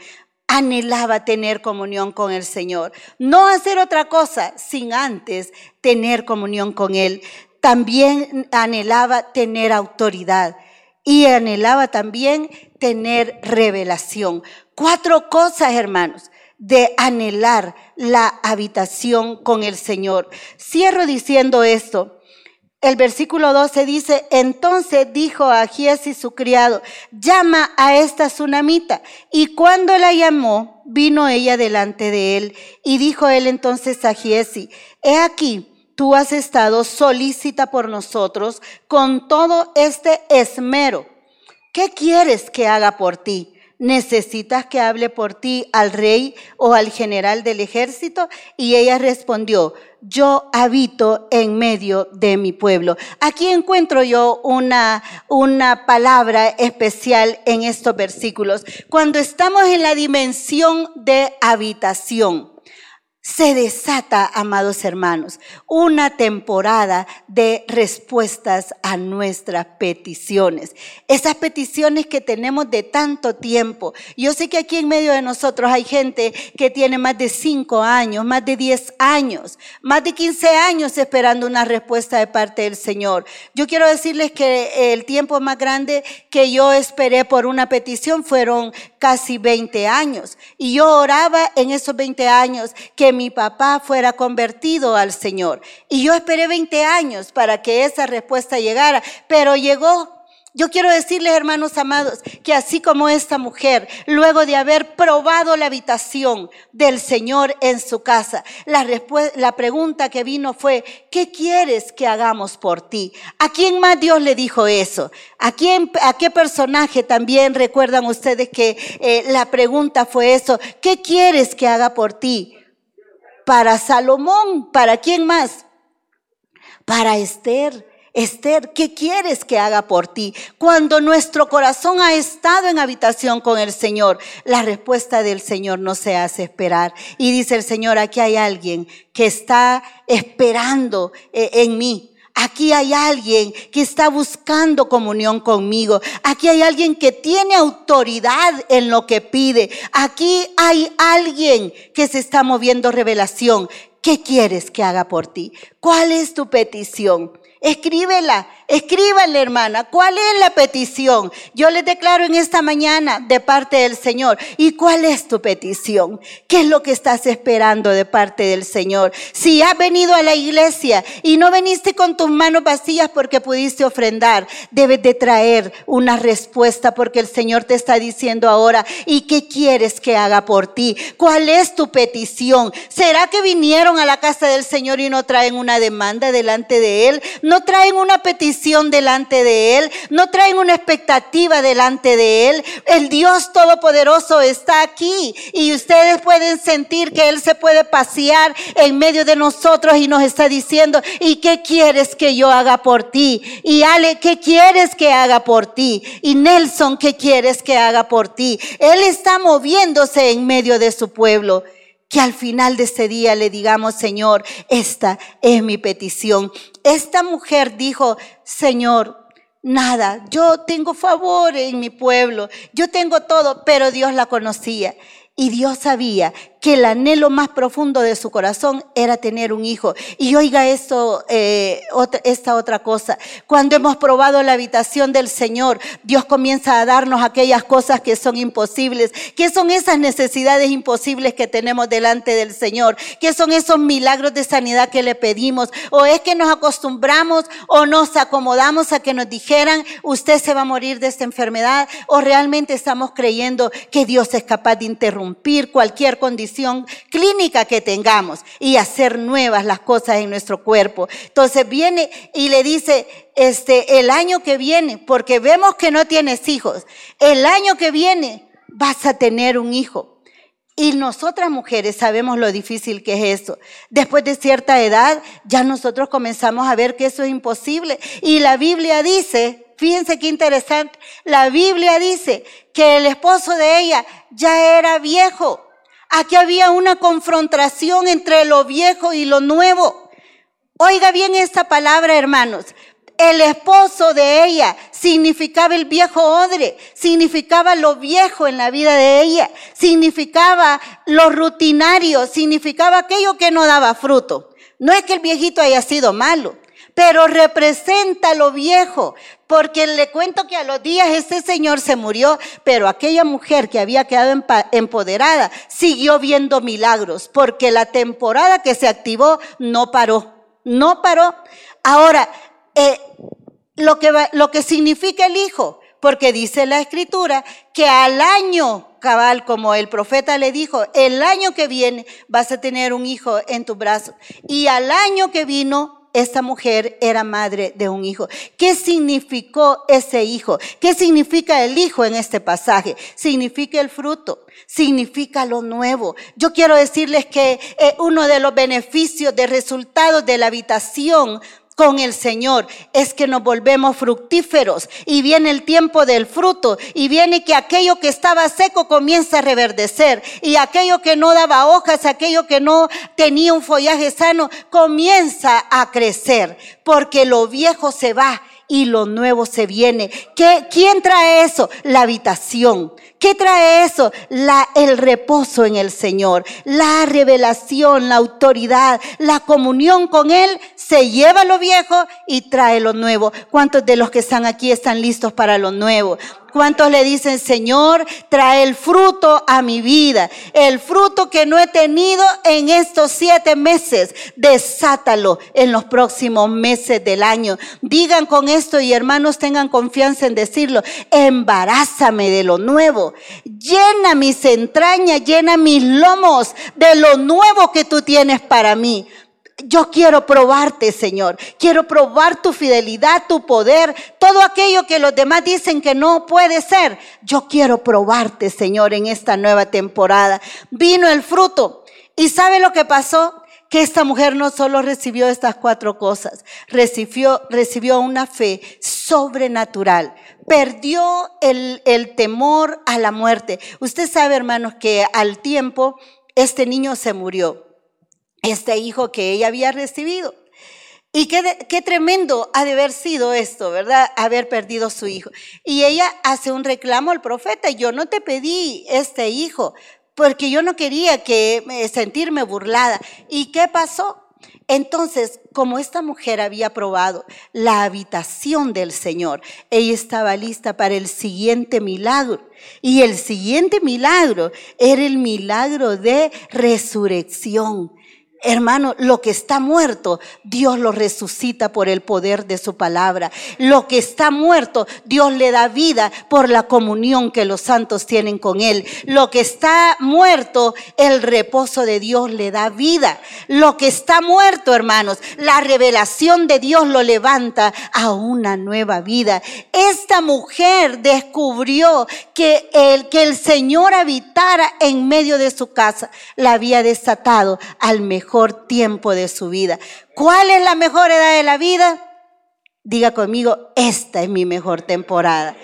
[SPEAKER 2] anhelaba tener comunión con el Señor. No hacer otra cosa sin antes tener comunión con Él. También anhelaba tener autoridad y anhelaba también tener revelación. Cuatro cosas, hermanos, de anhelar la habitación con el Señor. Cierro diciendo esto. El versículo 12 dice, entonces dijo a Giesi su criado, llama a esta tsunamita. Y cuando la llamó, vino ella delante de él. Y dijo él entonces a Giesi, he aquí, tú has estado solícita por nosotros con todo este esmero. ¿Qué quieres que haga por ti? ¿Necesitas que hable por ti al rey o al general del ejército? Y ella respondió, yo habito en medio de mi pueblo. Aquí encuentro yo una, una palabra especial en estos versículos. Cuando estamos en la dimensión de habitación, se desata, amados hermanos, una temporada de respuestas a nuestras peticiones. Esas peticiones que tenemos de tanto tiempo. Yo sé que aquí en medio de nosotros hay gente que tiene más de 5 años, más de 10 años, más de 15 años esperando una respuesta de parte del Señor. Yo quiero decirles que el tiempo más grande que yo esperé por una petición fueron casi 20 años. Y yo oraba en esos 20 años que mi papá fuera convertido al Señor. Y yo esperé 20 años para que esa respuesta llegara, pero llegó. Yo quiero decirles, hermanos amados, que así como esta mujer, luego de haber probado la habitación del Señor en su casa, la, la pregunta que vino fue, ¿qué quieres que hagamos por ti? ¿A quién más Dios le dijo eso? ¿A, quién, a qué personaje también recuerdan ustedes que eh, la pregunta fue eso? ¿Qué quieres que haga por ti? Para Salomón, ¿para quién más? Para Esther. Esther, ¿qué quieres que haga por ti? Cuando nuestro corazón ha estado en habitación con el Señor, la respuesta del Señor no se hace esperar. Y dice el Señor, aquí hay alguien que está esperando eh, en mí. Aquí hay alguien que está buscando comunión conmigo. Aquí hay alguien que tiene autoridad en lo que pide. Aquí hay alguien que se está moviendo revelación. ¿Qué quieres que haga por ti? ¿Cuál es tu petición? Escríbela, escríbale hermana, ¿cuál es la petición? Yo les declaro en esta mañana de parte del Señor. ¿Y cuál es tu petición? ¿Qué es lo que estás esperando de parte del Señor? Si has venido a la iglesia y no viniste con tus manos vacías porque pudiste ofrendar, debes de traer una respuesta porque el Señor te está diciendo ahora, ¿y qué quieres que haga por ti? ¿Cuál es tu petición? ¿Será que vinieron a la casa del Señor y no traen una demanda delante de Él? no traen una petición delante de Él, no traen una expectativa delante de Él. El Dios Todopoderoso está aquí y ustedes pueden sentir que Él se puede pasear en medio de nosotros y nos está diciendo, ¿y qué quieres que yo haga por ti? Y Ale, ¿qué quieres que haga por ti? Y Nelson, ¿qué quieres que haga por ti? Él está moviéndose en medio de su pueblo que al final de ese día le digamos, Señor, esta es mi petición. Esta mujer dijo, Señor, nada, yo tengo favor en mi pueblo, yo tengo todo, pero Dios la conocía. Y Dios sabía que el anhelo más profundo de su corazón era tener un hijo. Y oiga esto, eh, esta otra cosa. Cuando hemos probado la habitación del Señor, Dios comienza a darnos aquellas cosas que son imposibles. ¿Qué son esas necesidades imposibles que tenemos delante del Señor? ¿Qué son esos milagros de sanidad que le pedimos? ¿O es que nos acostumbramos o nos acomodamos a que nos dijeran, usted se va a morir de esta enfermedad? ¿O realmente estamos creyendo que Dios es capaz de interrumpir cualquier condición? Clínica que tengamos y hacer nuevas las cosas en nuestro cuerpo. Entonces viene y le dice, este, el año que viene, porque vemos que no tienes hijos, el año que viene vas a tener un hijo. Y nosotras mujeres sabemos lo difícil que es eso. Después de cierta edad, ya nosotros comenzamos a ver que eso es imposible. Y la Biblia dice, fíjense qué interesante, la Biblia dice que el esposo de ella ya era viejo Aquí había una confrontación entre lo viejo y lo nuevo. Oiga bien esta palabra, hermanos. El esposo de ella significaba el viejo odre, significaba lo viejo en la vida de ella, significaba lo rutinario, significaba aquello que no daba fruto. No es que el viejito haya sido malo, pero representa lo viejo, porque le cuento que a los días este señor se murió, pero aquella mujer que había quedado empoderada siguió viendo milagros, porque la temporada que se activó no paró, no paró. Ahora, eh, lo, que lo que significa el hijo, porque dice la escritura que al año cabal, como el profeta le dijo, el año que viene vas a tener un hijo en tu brazo. Y al año que vino, esta mujer era madre de un hijo. ¿Qué significó ese hijo? ¿Qué significa el hijo en este pasaje? Significa el fruto, significa lo nuevo. Yo quiero decirles que eh, uno de los beneficios de resultados de la habitación con el Señor es que nos volvemos fructíferos y viene el tiempo del fruto y viene que aquello que estaba seco comienza a reverdecer y aquello que no daba hojas, aquello que no tenía un follaje sano, comienza a crecer porque lo viejo se va y lo nuevo se viene. ¿Qué, ¿Quién trae eso? La habitación. ¿Qué trae eso? La, el reposo en el Señor, la revelación, la autoridad, la comunión con Él se lleva lo viejo y trae lo nuevo. ¿Cuántos de los que están aquí están listos para lo nuevo? ¿Cuántos le dicen, Señor, trae el fruto a mi vida? El fruto que no he tenido en estos siete meses, desátalo en los próximos meses del año. Digan con esto y hermanos tengan confianza en decirlo, embarázame de lo nuevo. Llena mis entrañas, llena mis lomos de lo nuevo que tú tienes para mí. Yo quiero probarte, Señor. Quiero probar tu fidelidad, tu poder, todo aquello que los demás dicen que no puede ser. Yo quiero probarte, Señor, en esta nueva temporada. Vino el fruto. ¿Y sabe lo que pasó? Que esta mujer no solo recibió estas cuatro cosas, recibió, recibió una fe sobrenatural. Perdió el, el temor a la muerte. Usted sabe, hermanos, que al tiempo este niño se murió este hijo que ella había recibido. Y qué, qué, tremendo ha de haber sido esto, ¿verdad? Haber perdido su hijo. Y ella hace un reclamo al profeta, yo no te pedí este hijo, porque yo no quería que sentirme burlada. ¿Y qué pasó? Entonces, como esta mujer había probado la habitación del Señor, ella estaba lista para el siguiente milagro. Y el siguiente milagro era el milagro de resurrección Hermano, lo que está muerto, Dios lo resucita por el poder de su palabra. Lo que está muerto, Dios le da vida por la comunión que los santos tienen con Él. Lo que está muerto, el reposo de Dios le da vida. Lo que está muerto, hermanos, la revelación de Dios lo levanta a una nueva vida. Esta mujer descubrió que el, que el Señor habitara en medio de su casa. La había desatado al mejor tiempo de su vida. ¿Cuál es la mejor edad de la vida? Diga conmigo, esta es mi mejor temporada.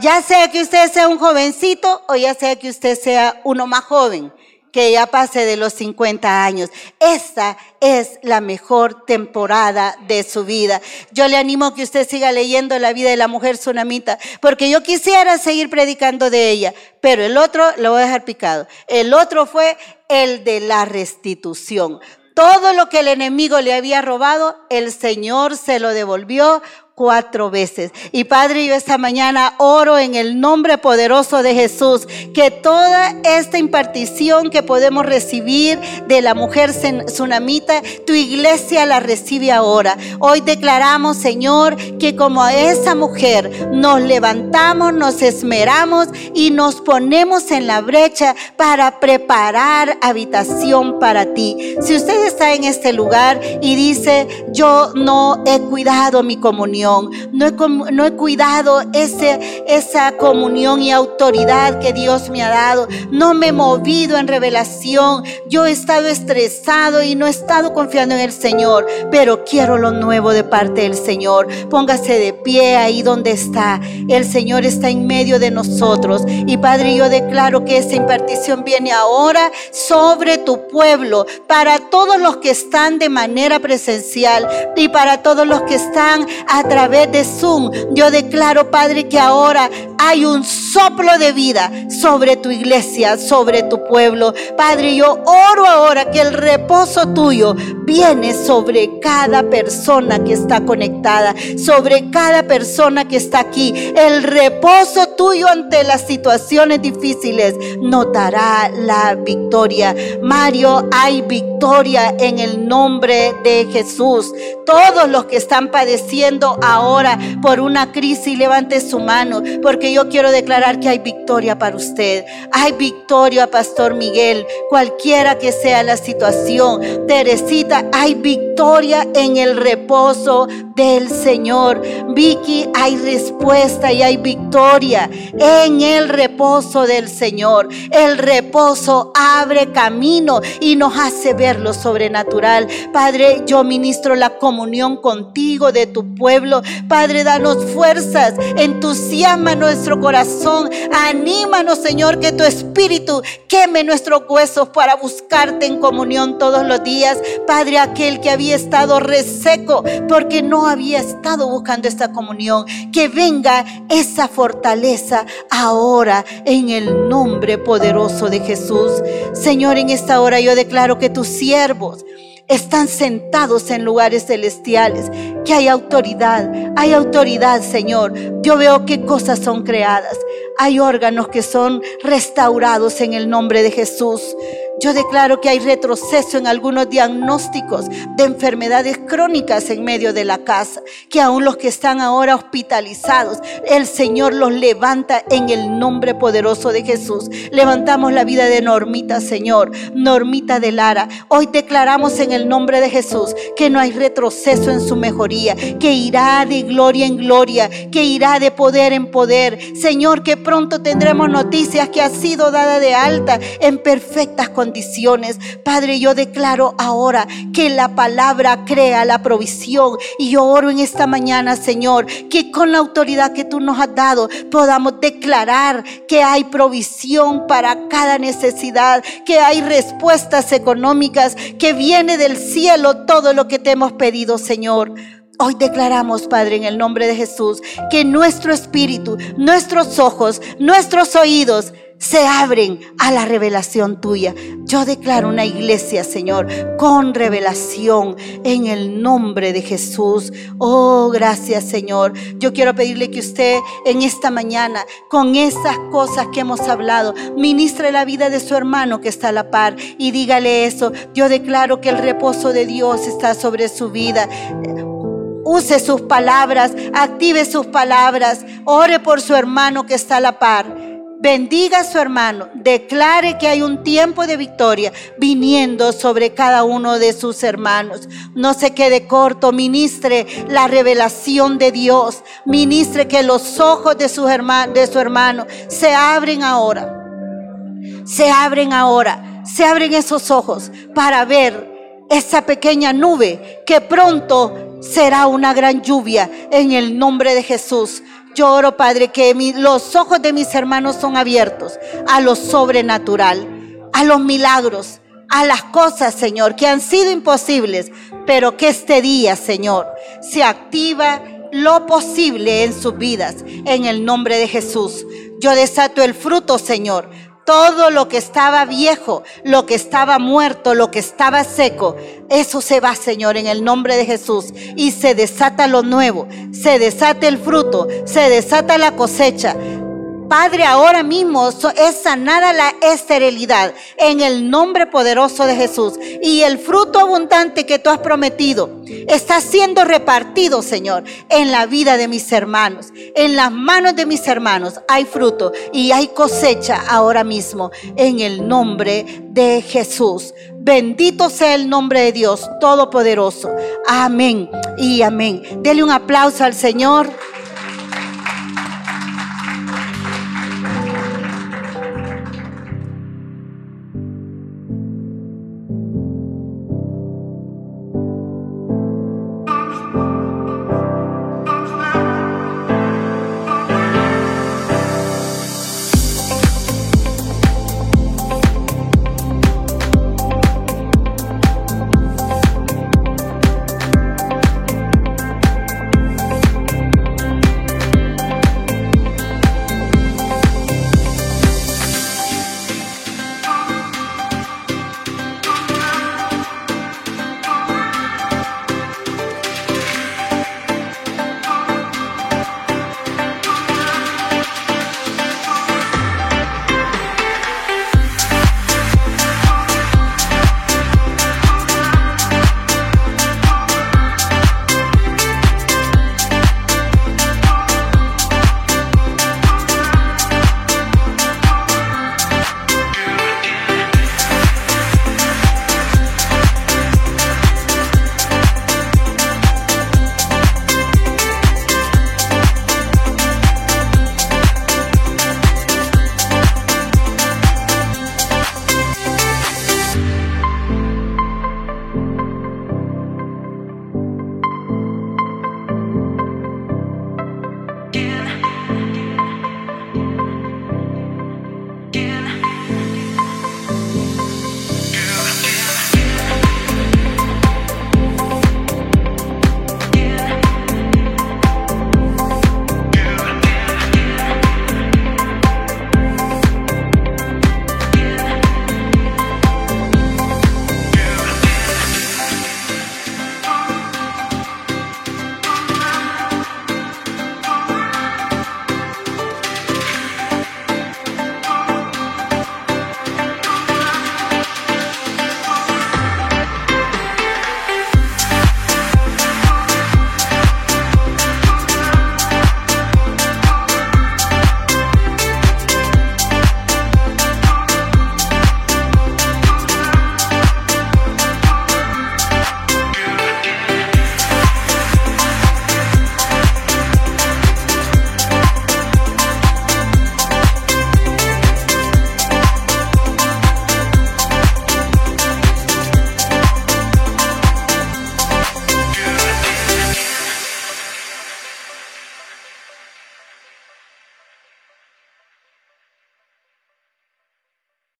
[SPEAKER 2] Ya sea que usted sea un jovencito o ya sea que usted sea uno más joven que ya pase de los 50 años. Esta es la mejor temporada de su vida. Yo le animo que usted siga leyendo la vida de la mujer tsunamita, porque yo quisiera seguir predicando de ella, pero el otro lo voy a dejar picado. El otro fue el de la restitución. Todo lo que el enemigo le había robado, el Señor se lo devolvió cuatro veces. Y Padre, yo esta mañana oro en el nombre poderoso de Jesús, que toda esta impartición que podemos recibir de la mujer tsunamita, tu iglesia la recibe ahora. Hoy declaramos, Señor, que como a esa mujer nos levantamos, nos esmeramos y nos ponemos en la brecha para preparar habitación para ti. Si usted está en este lugar y dice, yo no he cuidado mi comunión, no he, no he cuidado ese, esa comunión y autoridad que Dios me ha dado, no me he movido en revelación, yo he estado estresado y no he estado confiando en el Señor, pero quiero lo nuevo de parte del Señor. Póngase de pie ahí donde está. El Señor está en medio de nosotros. Y Padre, yo declaro que esa impartición viene ahora sobre tu pueblo, para todos los que están de manera presencial y para todos los que están a través de Zoom, yo declaro, Padre, que ahora hay un soplo de vida sobre tu iglesia, sobre tu pueblo. Padre, yo oro ahora que el reposo tuyo viene sobre cada persona que está conectada, sobre cada persona que está aquí. El reposo tuyo ante las situaciones difíciles notará la victoria. Mario, hay victoria en el nombre de Jesús. Todos los que están padeciendo ahora por una crisis, levante su mano, porque yo quiero declarar que hay victoria para usted. Hay victoria, Pastor Miguel, cualquiera que sea la situación. Teresita, hay victoria en el reposo del Señor. Vicky, hay respuesta y hay victoria en el reposo del Señor. El reposo abre camino y nos hace ver lo sobrenatural. Padre, yo ministro la comunión contigo de tu pueblo. Padre, danos fuerzas, entusiasma nuestro corazón, anímanos, Señor, que tu espíritu queme nuestros huesos para buscarte en comunión todos los días. Padre, aquel que había estado reseco porque no había estado buscando esta comunión, que venga esa fortaleza ahora en el nombre poderoso de Jesús. Señor, en esta hora yo declaro que tus siervos están sentados en lugares celestiales, que hay autoridad, hay autoridad, Señor. Yo veo qué cosas son creadas. Hay órganos que son restaurados en el nombre de Jesús. Yo declaro que hay retroceso en algunos diagnósticos de enfermedades crónicas en medio de la casa, que aún los que están ahora hospitalizados, el Señor los levanta en el nombre poderoso de Jesús. Levantamos la vida de Normita, Señor, Normita de Lara. Hoy declaramos en el nombre de Jesús que no hay retroceso en su mejoría, que irá de gloria en gloria, que irá de poder en poder. Señor, que pronto tendremos noticias que ha sido dada de alta en perfectas condiciones Padre, yo declaro ahora que la palabra crea la provisión. Y yo oro en esta mañana, Señor, que con la autoridad que tú nos has dado podamos declarar que hay provisión para cada necesidad, que hay respuestas económicas, que viene del cielo todo lo que te hemos pedido, Señor. Hoy declaramos, Padre, en el nombre de Jesús, que nuestro espíritu, nuestros ojos, nuestros oídos se abren a la revelación tuya. Yo declaro una iglesia, Señor, con revelación en el nombre de Jesús. Oh, gracias, Señor. Yo quiero pedirle que usted en esta mañana, con esas cosas que hemos hablado, ministre la vida de su hermano que está a la par y dígale eso. Yo declaro que el reposo de Dios está sobre su vida use sus palabras, active sus palabras, ore por su hermano que está a la par. Bendiga a su hermano, declare que hay un tiempo de victoria viniendo sobre cada uno de sus hermanos. No se quede corto, ministre la revelación de Dios, ministre que los ojos de de su hermano se abren ahora. Se abren ahora, se abren esos ojos para ver esa pequeña nube que pronto será una gran lluvia en el nombre de Jesús. Yo oro, Padre, que los ojos de mis hermanos son abiertos a lo sobrenatural, a los milagros, a las cosas, Señor, que han sido imposibles, pero que este día, Señor, se activa lo posible en sus vidas, en el nombre de Jesús. Yo desato el fruto, Señor, todo lo que estaba viejo, lo que estaba muerto, lo que estaba seco, eso se va, Señor, en el nombre de Jesús. Y se desata lo nuevo, se desata el fruto, se desata la cosecha. Padre, ahora mismo es sanada la esterilidad en el nombre poderoso de Jesús. Y el fruto abundante que tú has prometido está siendo repartido, Señor, en la vida de mis hermanos. En las manos de mis hermanos hay fruto y hay cosecha ahora mismo en el nombre de Jesús. Bendito sea el nombre de Dios Todopoderoso. Amén y amén. Dele un aplauso al Señor.